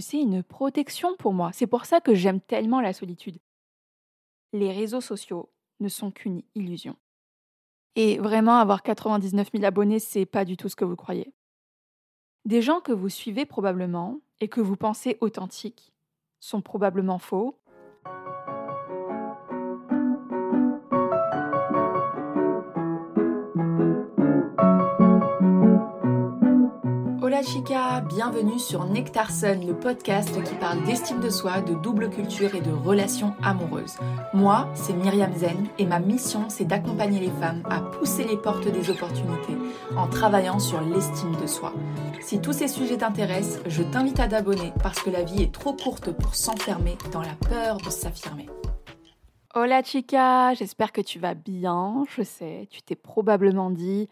c'est une protection pour moi. C'est pour ça que j'aime tellement la solitude. Les réseaux sociaux ne sont qu'une illusion. Et vraiment, avoir 99 000 abonnés, c'est pas du tout ce que vous croyez. Des gens que vous suivez probablement et que vous pensez authentiques sont probablement faux Hola chica, bienvenue sur Nectarson, le podcast qui parle d'estime de soi, de double culture et de relations amoureuses. Moi, c'est Myriam Zen et ma mission, c'est d'accompagner les femmes à pousser les portes des opportunités en travaillant sur l'estime de soi. Si tous ces sujets t'intéressent, je t'invite à t'abonner parce que la vie est trop courte pour s'enfermer dans la peur de s'affirmer. Hola chica, j'espère que tu vas bien. Je sais, tu t'es probablement dit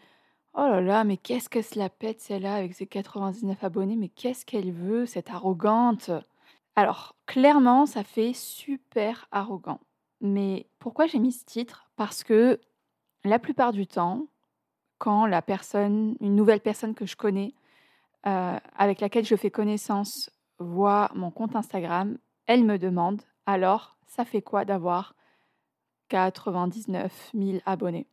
Oh là là, mais qu'est-ce que se la pète celle-là avec ses 99 abonnés, mais qu'est-ce qu'elle veut, cette arrogante? Alors, clairement, ça fait super arrogant. Mais pourquoi j'ai mis ce titre? Parce que la plupart du temps, quand la personne, une nouvelle personne que je connais, euh, avec laquelle je fais connaissance, voit mon compte Instagram, elle me demande alors, ça fait quoi d'avoir 99 000 abonnés?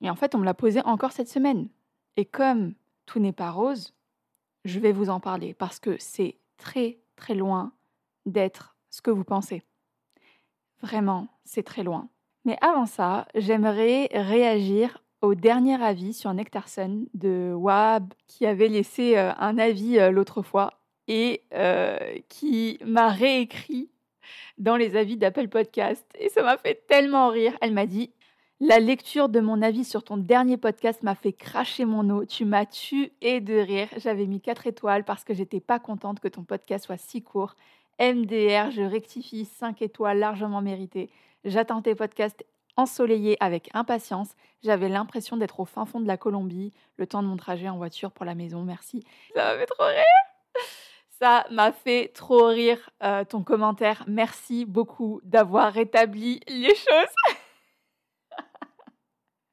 Et en fait, on me l'a posé encore cette semaine. Et comme tout n'est pas rose, je vais vous en parler parce que c'est très très loin d'être ce que vous pensez. Vraiment, c'est très loin. Mais avant ça, j'aimerais réagir au dernier avis sur Nectarson de Wab qui avait laissé euh, un avis euh, l'autre fois et euh, qui m'a réécrit dans les avis d'Apple Podcast. Et ça m'a fait tellement rire. Elle m'a dit la lecture de mon avis sur ton dernier podcast m'a fait cracher mon eau. Tu m'as tué de rire. J'avais mis 4 étoiles parce que j'étais pas contente que ton podcast soit si court. MDR, je rectifie 5 étoiles largement méritées. J'attends tes podcasts ensoleillés avec impatience. J'avais l'impression d'être au fin fond de la Colombie, le temps de mon trajet en voiture pour la maison. Merci. Ça m'a fait trop rire. Ça m'a fait trop rire euh, ton commentaire. Merci beaucoup d'avoir rétabli les choses.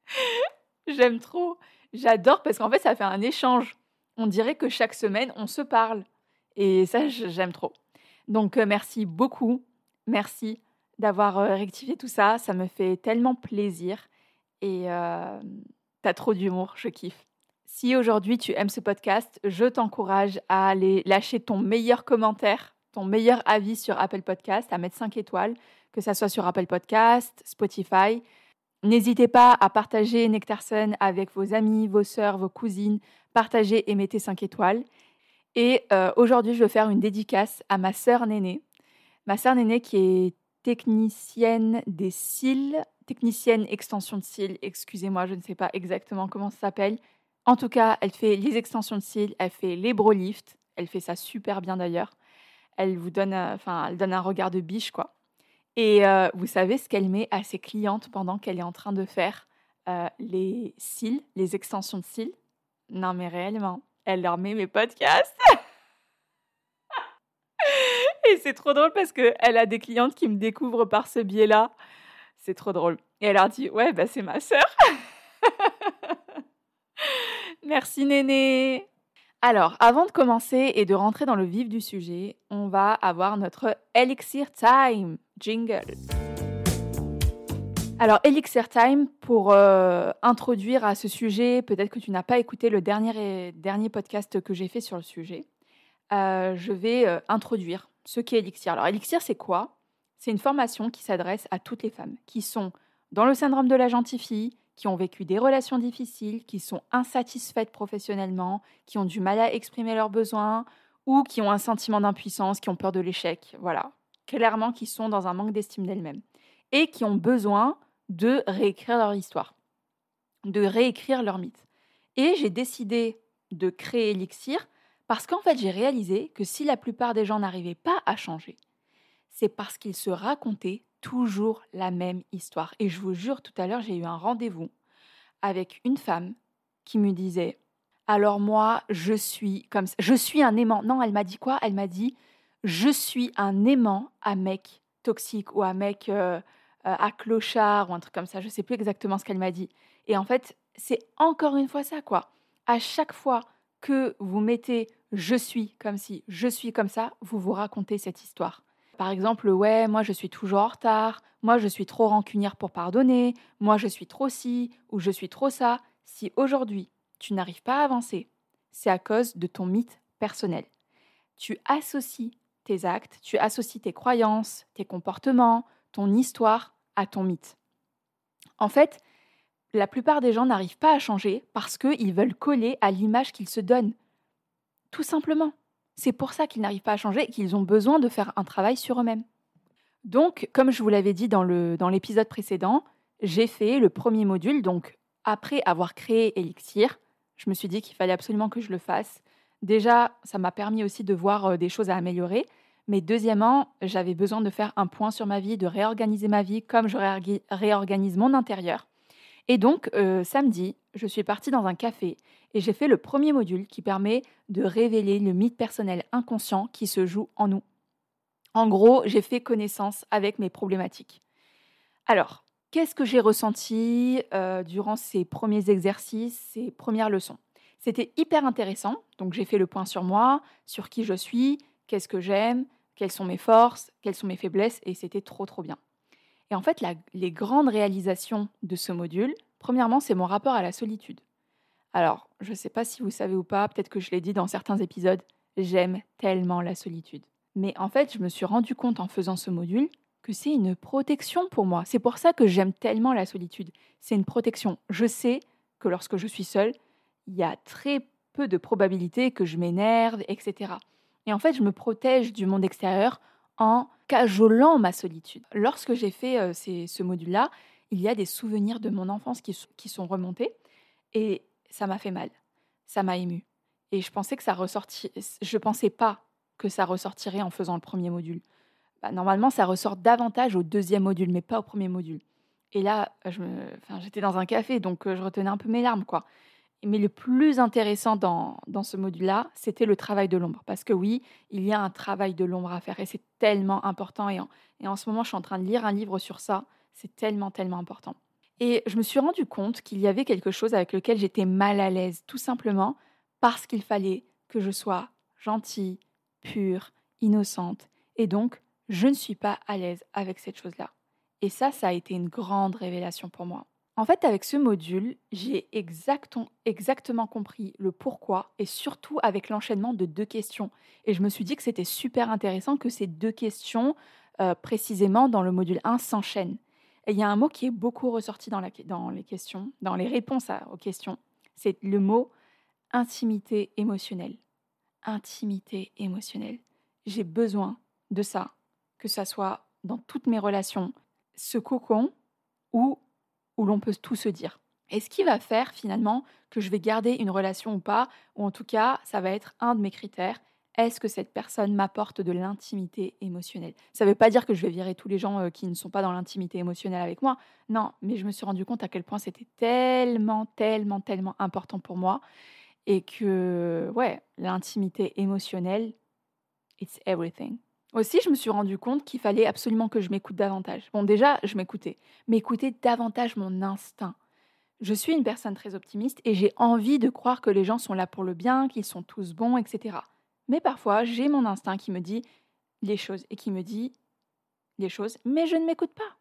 J'aime trop. J'adore parce qu'en fait, ça fait un échange. On dirait que chaque semaine, on se parle. Et ça, j'aime trop. Donc, euh, merci beaucoup. Merci d'avoir euh, rectifié tout ça. Ça me fait tellement plaisir. Et euh, t'as trop d'humour. Je kiffe. Si aujourd'hui tu aimes ce podcast, je t'encourage à aller lâcher ton meilleur commentaire, ton meilleur avis sur Apple Podcast, à mettre 5 étoiles, que ça soit sur Apple Podcast, Spotify. N'hésitez pas à partager Nectarson avec vos amis, vos sœurs, vos cousines. Partagez et mettez 5 étoiles. Et euh, aujourd'hui, je vais faire une dédicace à ma sœur Néné. Ma sœur Néné qui est technicienne des cils, technicienne extension de cils. Excusez-moi, je ne sais pas exactement comment ça s'appelle. En tout cas, elle fait les extensions de cils, elle fait les bro. Elle fait ça super bien d'ailleurs. Elle vous donne, euh, enfin, elle donne un regard de biche quoi. Et euh, vous savez ce qu'elle met à ses clientes pendant qu'elle est en train de faire euh, les cils, les extensions de cils Non, mais réellement, elle leur met mes podcasts. Et c'est trop drôle parce qu'elle a des clientes qui me découvrent par ce biais-là. C'est trop drôle. Et elle leur dit Ouais, bah, c'est ma sœur. Merci, Néné. Alors, avant de commencer et de rentrer dans le vif du sujet, on va avoir notre Elixir Time jingle. Alors, Elixir Time, pour euh, introduire à ce sujet, peut-être que tu n'as pas écouté le dernier, podcast que j'ai fait sur le sujet, euh, je vais euh, introduire ce qu'est Elixir. Alors, Elixir, c'est quoi? C'est une formation qui s'adresse à toutes les femmes qui sont dans le syndrome de la gentille fille, qui ont vécu des relations difficiles, qui sont insatisfaites professionnellement, qui ont du mal à exprimer leurs besoins ou qui ont un sentiment d'impuissance, qui ont peur de l'échec, voilà, clairement qui sont dans un manque d'estime d'elles-mêmes et qui ont besoin de réécrire leur histoire, de réécrire leur mythe. Et j'ai décidé de créer Elixir parce qu'en fait j'ai réalisé que si la plupart des gens n'arrivaient pas à changer, c'est parce qu'ils se racontaient toujours la même histoire. Et je vous jure, tout à l'heure, j'ai eu un rendez-vous avec une femme qui me disait Alors moi, je suis comme ça. Je suis un aimant. Non, elle m'a dit quoi? Elle m'a dit Je suis un aimant à mec toxique ou à mec euh, euh, à clochard ou un truc comme ça. Je sais plus exactement ce qu'elle m'a dit. Et en fait, c'est encore une fois ça, quoi. À chaque fois que vous mettez je suis comme si, je suis comme ça, vous vous racontez cette histoire. Par exemple, ouais, moi je suis toujours en retard, moi je suis trop rancunière pour pardonner, moi je suis trop ci ou je suis trop ça. Si aujourd'hui tu n'arrives pas à avancer, c'est à cause de ton mythe personnel. Tu associes tes actes, tu associes tes croyances, tes comportements, ton histoire à ton mythe. En fait, la plupart des gens n'arrivent pas à changer parce qu'ils veulent coller à l'image qu'ils se donnent. Tout simplement. C'est pour ça qu'ils n'arrivent pas à changer et qu'ils ont besoin de faire un travail sur eux-mêmes. Donc, comme je vous l'avais dit dans l'épisode dans précédent, j'ai fait le premier module. Donc, après avoir créé Elixir, je me suis dit qu'il fallait absolument que je le fasse. Déjà, ça m'a permis aussi de voir euh, des choses à améliorer. Mais deuxièmement, j'avais besoin de faire un point sur ma vie, de réorganiser ma vie comme je réorganise mon intérieur. Et donc, euh, samedi, je suis partie dans un café et j'ai fait le premier module qui permet de révéler le mythe personnel inconscient qui se joue en nous. En gros, j'ai fait connaissance avec mes problématiques. Alors, qu'est-ce que j'ai ressenti euh, durant ces premiers exercices, ces premières leçons? C'était hyper intéressant. Donc, j'ai fait le point sur moi, sur qui je suis, qu'est-ce que j'aime, quelles sont mes forces, quelles sont mes faiblesses, et c'était trop, trop bien. Et en fait, les grandes réalisations de ce module, premièrement, c'est mon rapport à la solitude. Alors, je ne sais pas si vous savez ou pas, peut-être que je l'ai dit dans certains épisodes, j'aime tellement la solitude. Mais en fait, je me suis rendu compte en faisant ce module que c'est une protection pour moi. C'est pour ça que j'aime tellement la solitude. C'est une protection. Je sais que lorsque je suis seule, il y a très peu de probabilités que je m'énerve, etc. Et en fait, je me protège du monde extérieur en cajolant ma solitude. Lorsque j'ai fait euh, ce module-là, il y a des souvenirs de mon enfance qui, sont remontés et ça m'a fait mal. Ça m'a ému. Et je pensais que ça ressortirait. Je pensais pas que ça ressortirait en faisant le premier module. Bah, normalement, ça ressort davantage au deuxième module, mais pas au premier module. Et là, j'étais dans un café, donc euh, je retenais un peu mes larmes, quoi. Mais le plus intéressant dans, dans ce module-là, c'était le travail de l'ombre. Parce que oui, il y a un travail de l'ombre à faire et c'est tellement important. Et en, et en ce moment, je suis en train de lire un livre sur ça. C'est tellement, tellement important. Et je me suis rendu compte qu'il y avait quelque chose avec lequel j'étais mal à l'aise, tout simplement parce qu'il fallait que je sois gentille, pure, innocente. Et donc, je ne suis pas à l'aise avec cette chose-là. Et ça, ça a été une grande révélation pour moi. En fait, avec ce module, j'ai exactement compris le pourquoi et surtout avec l'enchaînement de deux questions. Et je me suis dit que c'était super intéressant que ces deux questions, euh, précisément dans le module 1, s'enchaînent. Et il y a un mot qui est beaucoup ressorti dans, les questions, dans les réponses aux questions. C'est le mot intimité émotionnelle. Intimité émotionnelle. J'ai besoin de ça, que ça soit dans toutes mes relations, ce cocon ou où l'on peut tout se dire. Et ce qui va faire finalement que je vais garder une relation ou pas, ou en tout cas, ça va être un de mes critères. Est-ce que cette personne m'apporte de l'intimité émotionnelle? Ça ne veut pas dire que je vais virer tous les gens euh, qui ne sont pas dans l'intimité émotionnelle avec moi. Non, mais je me suis rendu compte à quel point c'était tellement, tellement, tellement important pour moi. Et que, ouais, l'intimité émotionnelle, it's everything. Aussi, je me suis rendu compte qu'il fallait absolument que je m'écoute davantage. Bon, déjà, je m'écoutais, mais écouter davantage mon instinct. Je suis une personne très optimiste et j'ai envie de croire que les gens sont là pour le bien, qu'ils sont tous bons, etc. Mais parfois, j'ai mon instinct qui me dit les choses et qui me dit les choses, mais je ne m'écoute pas.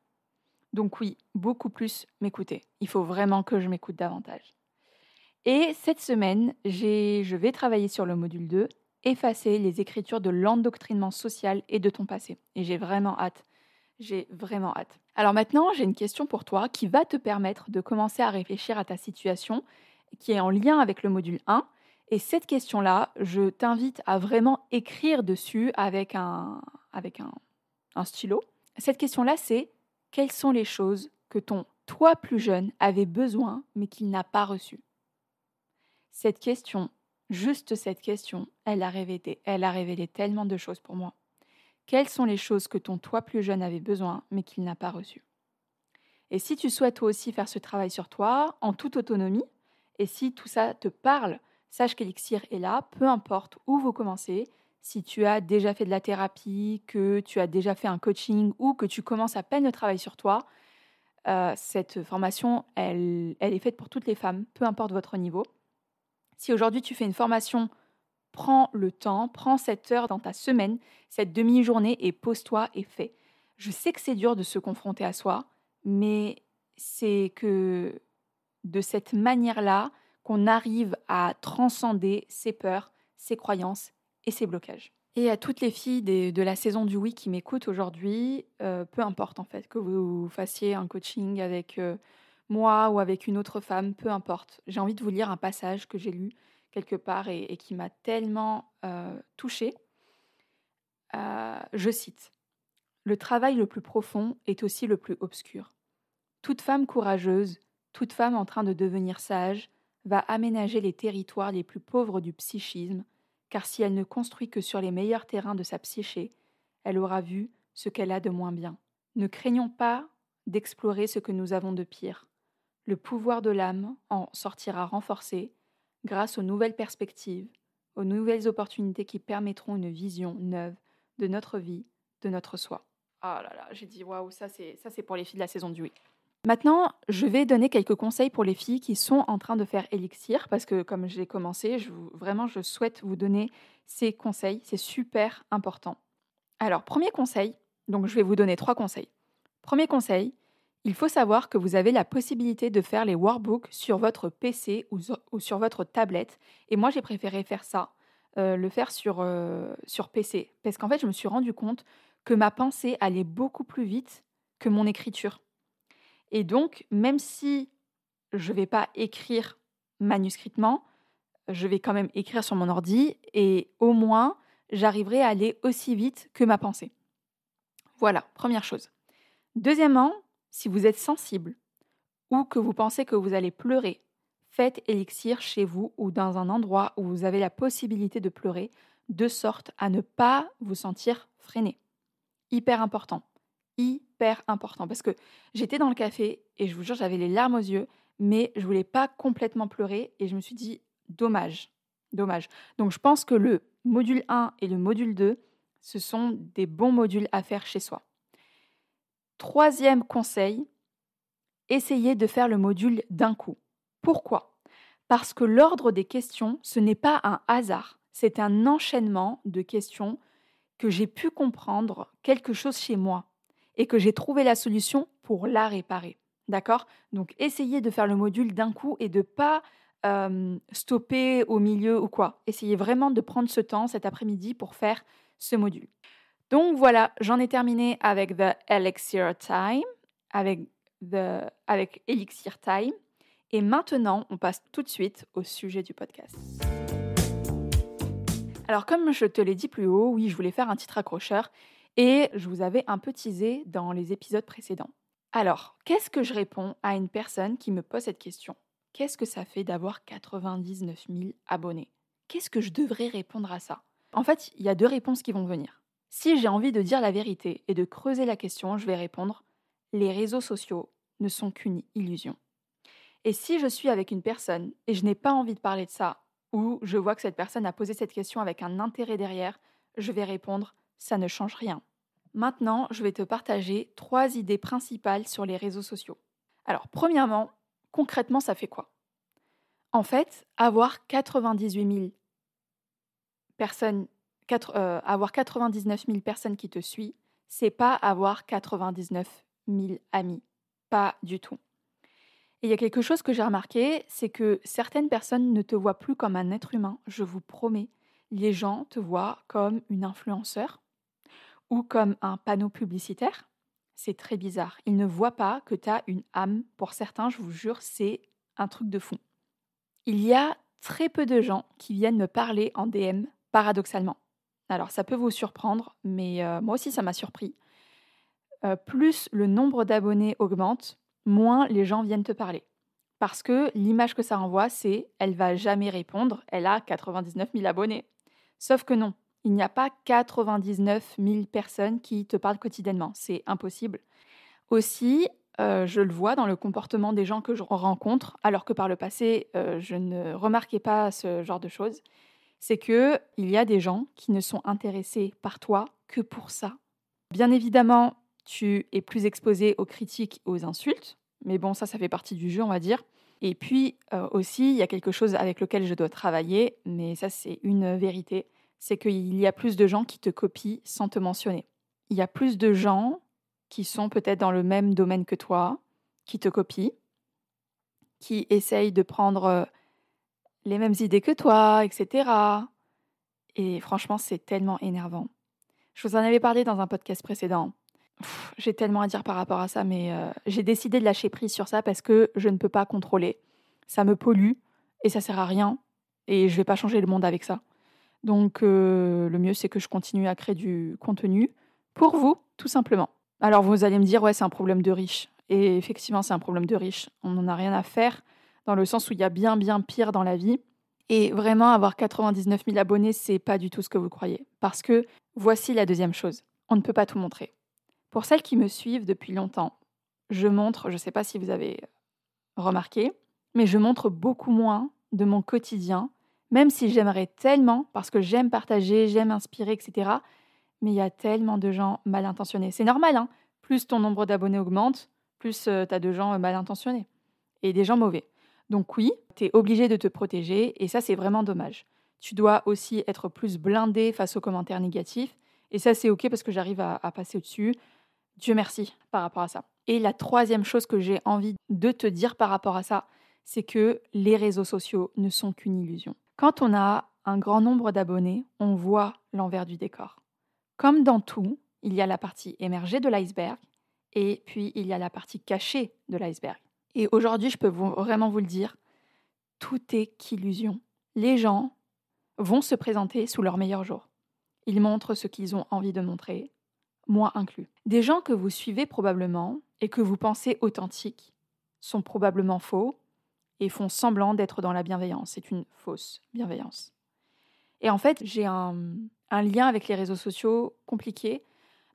Donc oui, beaucoup plus m'écouter. Il faut vraiment que je m'écoute davantage. Et cette semaine, je vais travailler sur le module 2 effacer les écritures de l'endoctrinement social et de ton passé. Et j'ai vraiment hâte. J'ai vraiment hâte. Alors maintenant, j'ai une question pour toi qui va te permettre de commencer à réfléchir à ta situation qui est en lien avec le module 1. Et cette question-là, je t'invite à vraiment écrire dessus avec un, avec un, stylo. Cette question-là, c'est quelles sont les choses que ton toi plus jeune avait besoin mais qu'il n'a pas reçues? Cette question, Juste cette question, elle a révélé, elle a révélé tellement de choses pour moi. Quelles sont les choses que ton toi plus jeune avait besoin mais qu'il n'a pas reçues? Et si tu souhaites toi aussi faire ce travail sur toi en toute autonomie, et si tout ça te parle, sache qu'Elixir est là, peu importe où vous commencez, si tu as déjà fait de la thérapie, que tu as déjà fait un coaching ou que tu commences à peine le travail sur toi, euh, cette formation, elle est faite pour toutes les femmes, peu importe votre niveau. Si aujourd'hui tu fais une formation, prends le temps, prends cette heure dans ta semaine, cette demi-journée et pose-toi et fais. Je sais que c'est dur de se confronter à soi, mais c'est que de cette manière-là qu'on arrive à transcender ses peurs, ses croyances et ses blocages. Et à toutes les filles de la saison du oui qui m'écoutent aujourd'hui, euh, peu importe en fait que vous fassiez un coaching avec euh, moi ou avec une autre femme, peu importe. J'ai envie de vous lire un passage que j'ai lu quelque part et, qui m'a tellement euh, touchée. je cite Le travail le plus profond est aussi le plus obscur. Toute femme courageuse, toute femme en train de devenir sage, va aménager les territoires les plus pauvres du psychisme car si elle ne construit que sur les meilleurs terrains de sa psyché, elle aura vu ce qu'elle a de moins bien. Ne craignons pas d'explorer ce que nous avons de pire. Le pouvoir de l'âme en sortira renforcé grâce aux nouvelles perspectives, aux nouvelles opportunités qui permettront une vision neuve de notre vie, de notre soi. Ah là là, j'ai dit waouh, ça c'est ça c'est pour les filles de la saison du oui. Maintenant, je vais donner quelques conseils pour les filles qui sont en train de faire Elixir, parce que comme j'ai commencé, je vraiment, je souhaite vous donner ces conseils. C'est super important. Alors, premier conseil, donc je vais vous donner trois conseils. Premier conseil, il faut savoir que vous avez la possibilité de faire les workbooks sur votre PC ou, sur votre tablette. Et moi, j'ai préféré faire ça, euh, le faire sur, euh, sur PC, parce qu'en fait, je me suis rendu compte que ma pensée allait beaucoup plus vite que mon écriture. Et donc, même si je ne vais pas écrire manuscritement, je vais quand même écrire sur mon ordi et au moins, j'arriverai à aller aussi vite que ma pensée. Voilà, première chose. Deuxièmement, si vous êtes sensible ou que vous pensez que vous allez pleurer, faites élixir chez vous ou dans un endroit où vous avez la possibilité de pleurer, de sorte à ne pas vous sentir freiné. Hyper important hyper important parce que j'étais dans le café et je vous jure, j'avais les larmes aux yeux, mais je voulais pas complètement pleurer et je me suis dit dommage, dommage. Donc je pense que le module 1 et le module 2, ce sont des bons modules à faire chez soi. Troisième conseil, essayez de faire le module d'un coup. Pourquoi? Parce que l'ordre des questions, ce n'est pas un hasard, c'est un enchaînement de questions que j'ai pu comprendre quelque chose chez moi et que j'ai trouvé la solution pour la réparer. D'accord? Donc essayez de faire le module d'un coup et de pas stopper au milieu ou quoi. Essayez vraiment de prendre ce temps cet après-midi pour faire ce module. Donc voilà, j'en ai terminé avec The Elixir Time, avec, the, Elixir Time. Et maintenant, on passe tout de suite au sujet du podcast. Alors comme je te l'ai dit plus haut, oui, je voulais faire un titre accrocheur et je vous avais un peu teasé dans les épisodes précédents. Alors, qu'est-ce que je réponds à une personne qui me pose cette question? Qu'est-ce que ça fait d'avoir 99 000 abonnés? Qu'est-ce que je devrais répondre à ça? En fait, il y a deux réponses qui vont venir. Si j'ai envie de dire la vérité et de creuser la question, je vais répondre les réseaux sociaux ne sont qu'une illusion. Et si je suis avec une personne et je n'ai pas envie de parler de ça, ou je vois que cette personne a posé cette question avec un intérêt derrière, je vais répondre ça ne change rien. Maintenant, je vais te partager trois idées principales sur les réseaux sociaux. Alors, premièrement, concrètement, ça fait quoi? En fait, avoir 98 000 personnes, euh, avoir 99 000 personnes qui te suivent, c'est pas avoir 99 000 amis. Pas du tout. Et il y a quelque chose que j'ai remarqué, c'est que certaines personnes ne te voient plus comme un être humain, je vous promets. Les gens te voient comme une influenceur, ou comme un panneau publicitaire. C'est très bizarre. Ils ne voient pas que tu as une âme. Pour certains, je vous jure, c'est un truc de fou. Il y a très peu de gens qui viennent me parler en DM, paradoxalement. Alors ça peut vous surprendre, mais euh, moi aussi ça m'a surpris. Euh, plus le nombre d'abonnés augmente, moins les gens viennent te parler. Parce que l'image que ça renvoie, c'est elle va jamais répondre, elle a 99 000 abonnés. Sauf que non, il n'y a pas 99 000 personnes qui te parlent quotidiennement. C'est impossible. Aussi, euh, je le vois dans le comportement des gens que je rencontre, alors que par le passé, je ne remarquais pas ce genre de choses. C'est que il y a des gens qui ne sont intéressés par toi que pour ça. Bien évidemment, tu es plus exposé aux critiques, aux insultes, mais bon, ça, ça fait partie du jeu, on va dire. Et puis aussi, il y a quelque chose avec lequel je dois travailler, mais ça c'est une vérité, c'est qu'il y a plus de gens qui te copient sans te mentionner. Il y a plus de gens qui sont peut-être dans le même domaine que toi, qui te copient, qui essayent de prendre les mêmes idées que toi, etc. Et franchement, c'est tellement énervant. Je vous en avais parlé dans un podcast précédent. J'ai tellement à dire par rapport à ça, mais euh, j'ai décidé de lâcher prise sur ça parce que je ne peux pas contrôler. Ça me pollue et ça sert à rien. Et je vais pas changer le monde avec ça. Donc euh, le mieux, c'est que je continue à créer du contenu pour vous, tout simplement. Alors vous allez me dire, ouais, c'est un problème de riche. Et effectivement, c'est un problème de riche. On n'en a rien à faire dans le sens où il y a bien, bien pire dans la vie. Et vraiment, avoir 99 000 abonnés, c'est pas du tout ce que vous croyez. Parce que voici la deuxième chose. On ne peut pas tout montrer. Pour celles qui me suivent depuis longtemps, je montre, je ne sais pas si vous avez remarqué, mais je montre beaucoup moins de mon quotidien, même si j'aimerais tellement, parce que j'aime partager, j'aime inspirer, etc. Mais il y a tellement de gens mal intentionnés. C'est normal, hein plus ton nombre d'abonnés augmente, plus euh, tu as de gens euh, mal intentionnés et des gens mauvais. Donc oui, tu es obligé de te protéger et ça c'est vraiment dommage. Tu dois aussi être plus blindé face aux commentaires négatifs et ça c'est ok parce que j'arrive à, passer au-dessus. Dieu merci par rapport à ça. Et la troisième chose que j'ai envie de te dire par rapport à ça, c'est que les réseaux sociaux ne sont qu'une illusion. Quand on a un grand nombre d'abonnés, on voit l'envers du décor. Comme dans tout, il y a la partie émergée de l'iceberg et puis il y a la partie cachée de l'iceberg. Et aujourd'hui, je peux vraiment vous le dire, tout est qu'illusion. Les gens vont se présenter sous leur meilleur jour. Ils montrent ce qu'ils ont envie de montrer, moi inclus. Des gens que vous suivez probablement et que vous pensez authentiques sont probablement faux et font semblant d'être dans la bienveillance. C'est une fausse bienveillance. Et en fait, j'ai un, lien avec les réseaux sociaux compliqué,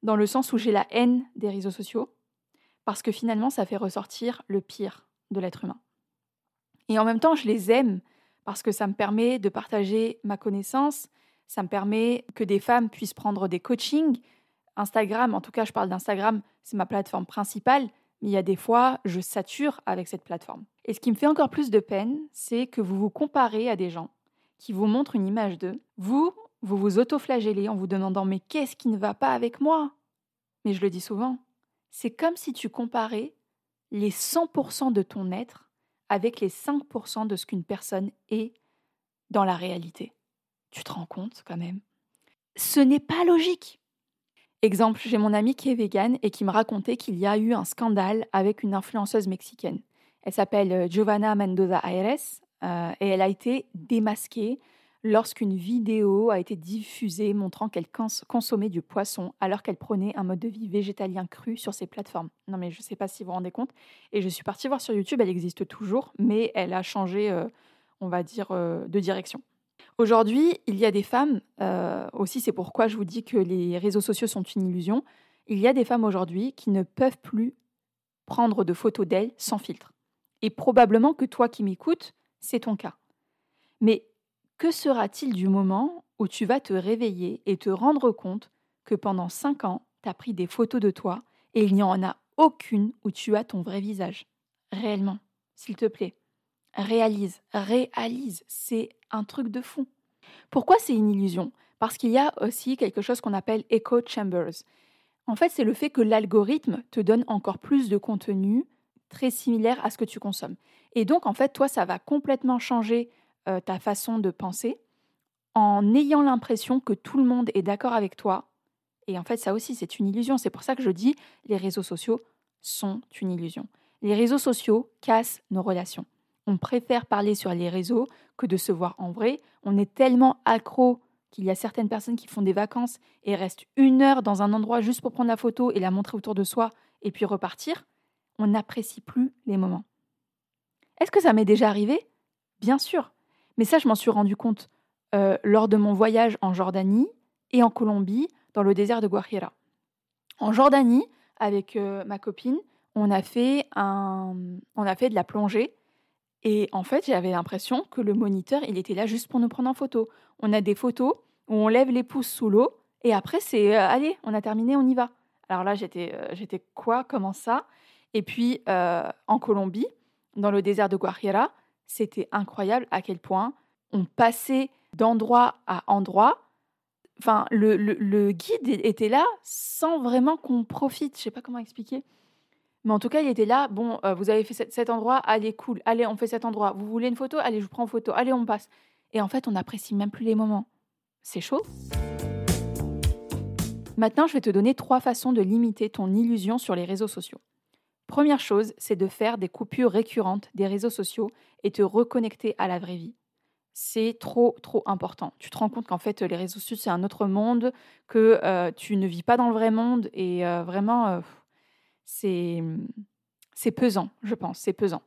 dans le sens où j'ai la haine des réseaux sociaux parce que finalement, ça fait ressortir le pire de l'être humain. Et en même temps, je les aime parce que ça me permet de partager ma connaissance, ça me permet que des femmes puissent prendre des coachings. Instagram, en tout cas, je parle d'Instagram, c'est ma plateforme principale, mais il y a des fois, je sature avec cette plateforme. Et ce qui me fait encore plus de peine, c'est que vous vous comparez à des gens qui vous montrent une image d'eux. Vous, vous vous autoflagellez en vous demandant mais qu'est-ce qui ne va pas avec moi? Mais je le dis souvent, c'est comme si tu comparais les 100% de ton être avec les 5% de ce qu'une personne est dans la réalité. Tu te rends compte quand même? Ce n'est pas logique. Exemple, j'ai mon amie qui est végane et qui me racontait qu'il y a eu un scandale avec une influenceuse mexicaine. Elle s'appelle euh, Giovanna Mendoza Aires euh, et elle a été démasquée lorsqu'une vidéo a été diffusée montrant qu'elle consommait du poisson alors qu'elle prenait un mode de vie végétalien cru sur ses plateformes. Non mais je ne sais pas si vous vous rendez compte. Et je suis partie voir sur YouTube, elle existe toujours, mais elle a changé, euh, on va dire, euh, de direction. Aujourd'hui, il y a des femmes, euh, aussi c'est pourquoi je vous dis que les réseaux sociaux sont une illusion, il y a des femmes aujourd'hui qui ne peuvent plus prendre de photos d'elles sans filtre. Et probablement que toi qui m'écoutes, c'est ton cas. Mais que sera-t-il du moment où tu vas te réveiller et te rendre compte que pendant cinq ans, tu as pris des photos de toi et il n'y en a aucune où tu as ton vrai visage? Réellement, s'il te plaît. Réalise, réalise, c'est un truc de fou. Pourquoi c'est une illusion? Parce qu'il y a aussi quelque chose qu'on appelle echo chambers. En fait, c'est le fait que l'algorithme te donne encore plus de contenu très similaire à ce que tu consommes. Et donc, en fait, toi, ça va complètement changer euh, ta façon de penser en ayant l'impression que tout le monde est d'accord avec toi. Et en fait, ça aussi, c'est une illusion. C'est pour ça que je dis, les réseaux sociaux sont une illusion. Les réseaux sociaux cassent nos relations. On préfère parler sur les réseaux que de se voir en vrai. On est tellement accro qu'il y a certaines personnes qui font des vacances et restent une heure dans un endroit juste pour prendre la photo et la montrer autour de soi et puis repartir. On n'apprécie plus les moments. Est-ce que ça m'est déjà arrivé? Bien sûr. Mais ça, je m'en suis rendu compte euh, lors de mon voyage en Jordanie et en Colombie, dans le désert de Guajira. En Jordanie, avec euh, ma copine, on a, fait on a fait de la plongée. Et en fait, j'avais l'impression que le moniteur, il était là juste pour nous prendre en photo. On a des photos où on lève les pouces sous l'eau et après, c'est euh, allez, on a terminé, on y va. Alors là, j'étais j'étais quoi? Comment ça? Et puis, en Colombie, dans le désert de Guajira, c'était incroyable à quel point on passait d'endroit à endroit. Enfin, le, le, guide était là sans vraiment qu'on profite. Je sais pas comment expliquer. Mais en tout cas, il était là. Bon, euh, vous avez fait cet, endroit, allez, cool. Allez, on fait cet endroit. Vous voulez une photo? Allez, je vous prends en photo. Allez, on passe. Et en fait, on n'apprécie même plus les moments. C'est chaud. Maintenant, je vais te donner trois façons de limiter ton illusion sur les réseaux sociaux. Première chose, c'est de faire des coupures récurrentes des réseaux sociaux et te reconnecter à la vraie vie. C'est trop, trop important. Tu te rends compte qu'en fait, les réseaux sociaux, c'est un autre monde, que euh, tu ne vis pas dans le vrai monde et euh, vraiment, euh, c'est, c'est pesant, je pense, c'est pesant.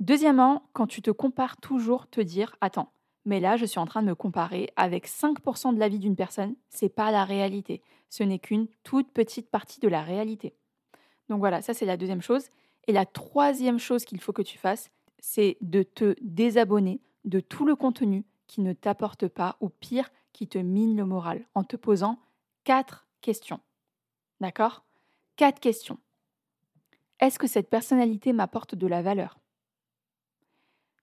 Deuxièmement, quand tu te compares toujours, te dire, attends, mais là, je suis en train de me comparer avec 5% de la vie d'une personne, c'est pas la réalité. Ce n'est qu'une toute petite partie de la réalité. Donc voilà, ça c'est la deuxième chose. Et la troisième chose qu'il faut que tu fasses, c'est de te désabonner de tout le contenu qui ne t'apporte pas ou pire, qui te mine le moral en te posant quatre questions. D'accord? Quatre questions. Est-ce que cette personnalité m'apporte de la valeur?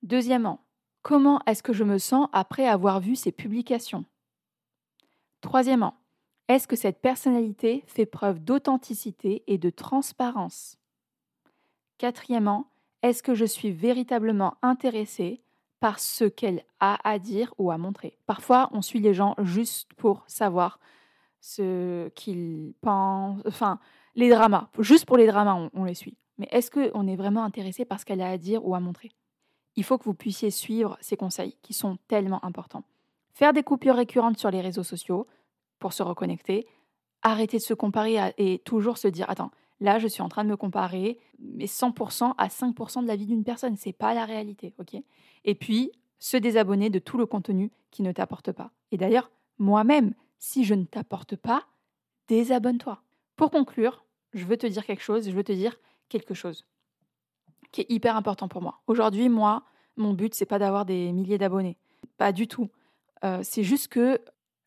Deuxièmement, comment est-ce que je me sens après avoir vu ces publications? Troisièmement, est-ce que cette personnalité fait preuve d'authenticité et de transparence? Quatrièmement, est-ce que je suis véritablement intéressée par ce qu'elle a à dire ou à montrer? Parfois, on suit les gens juste pour savoir ce qu'ils pensent, enfin, les dramas. Juste pour les dramas, on, les suit. Mais est-ce qu'on est vraiment intéressé par ce qu'elle a à dire ou à montrer? Il faut que vous puissiez suivre ces conseils qui sont tellement importants. Faire des coupures récurrentes sur les réseaux sociaux, pour se reconnecter, arrêter de se comparer et toujours se dire attends, là je suis en train de me comparer, mais 100% à 5% de la vie d'une personne, c'est pas la réalité, ok? Et puis se désabonner de tout le contenu qui ne t'apporte pas. Et d'ailleurs, moi-même, si je ne t'apporte pas, désabonne-toi. Pour conclure, je veux te dire quelque chose, je veux te dire quelque chose qui est hyper important pour moi. Aujourd'hui, moi, mon but, c'est pas d'avoir des milliers d'abonnés. Pas du tout. Euh, c'est juste que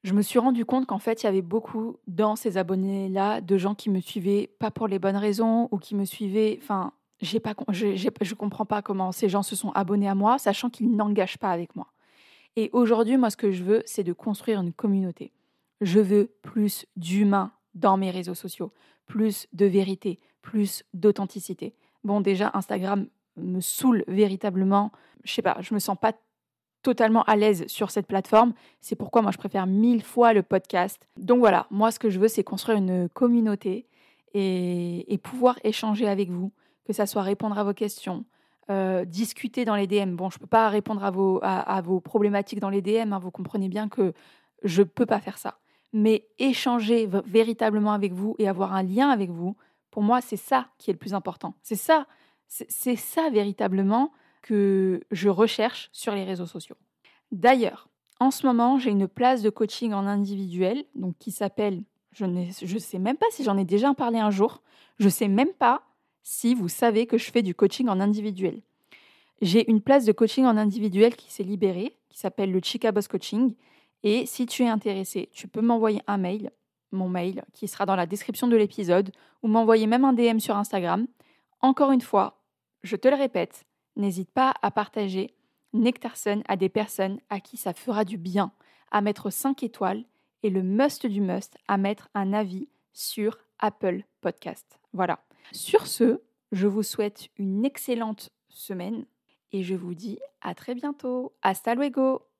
je me suis rendu compte qu'en fait, il y avait beaucoup dans ces abonnés-là de gens qui me suivaient pas pour les bonnes raisons ou qui me suivaient. Enfin, j'ai pas, comprends pas comment ces gens se sont abonnés à moi, sachant qu'ils n'engagent pas avec moi. Et aujourd'hui, moi, ce que je veux, c'est de construire une communauté. Je veux plus d'humains dans mes réseaux sociaux, plus de vérité, plus d'authenticité. Bon, déjà, Instagram me saoule véritablement. Je sais pas, je me sens pas totalement à l'aise sur cette plateforme. C'est pourquoi moi je préfère mille fois le podcast. Donc voilà, moi ce que je veux c'est construire une communauté et, pouvoir échanger avec vous, que ça soit répondre à vos questions, euh, discuter dans les DM. Bon, je ne peux pas répondre à vos, à, vos problématiques dans les DM, hein. vous comprenez bien que je ne peux pas faire ça. Mais échanger véritablement avec vous et avoir un lien avec vous, pour moi, c'est ça qui est le plus important. C'est ça, c'est ça véritablement que je recherche sur les réseaux sociaux. D'ailleurs, en ce moment, j'ai une place de coaching en individuel, donc qui s'appelle, je ne sais même pas si j'en ai déjà parlé un jour, je ne sais même pas si vous savez que je fais du coaching en individuel. J'ai une place de coaching en individuel qui s'est libérée, qui s'appelle le Chica Boss Coaching. Et si tu es intéressé, tu peux m'envoyer un mail, mon mail, qui sera dans la description de l'épisode, ou m'envoyer même un DM sur Instagram. Encore une fois, je te le répète, n'hésite pas à partager Nectarson à des personnes à qui ça fera du bien, à mettre 5 étoiles et le must du must, à mettre un avis sur Apple Podcast. Voilà. Sur ce, je vous souhaite une excellente semaine et je vous dis à très bientôt. Hasta luego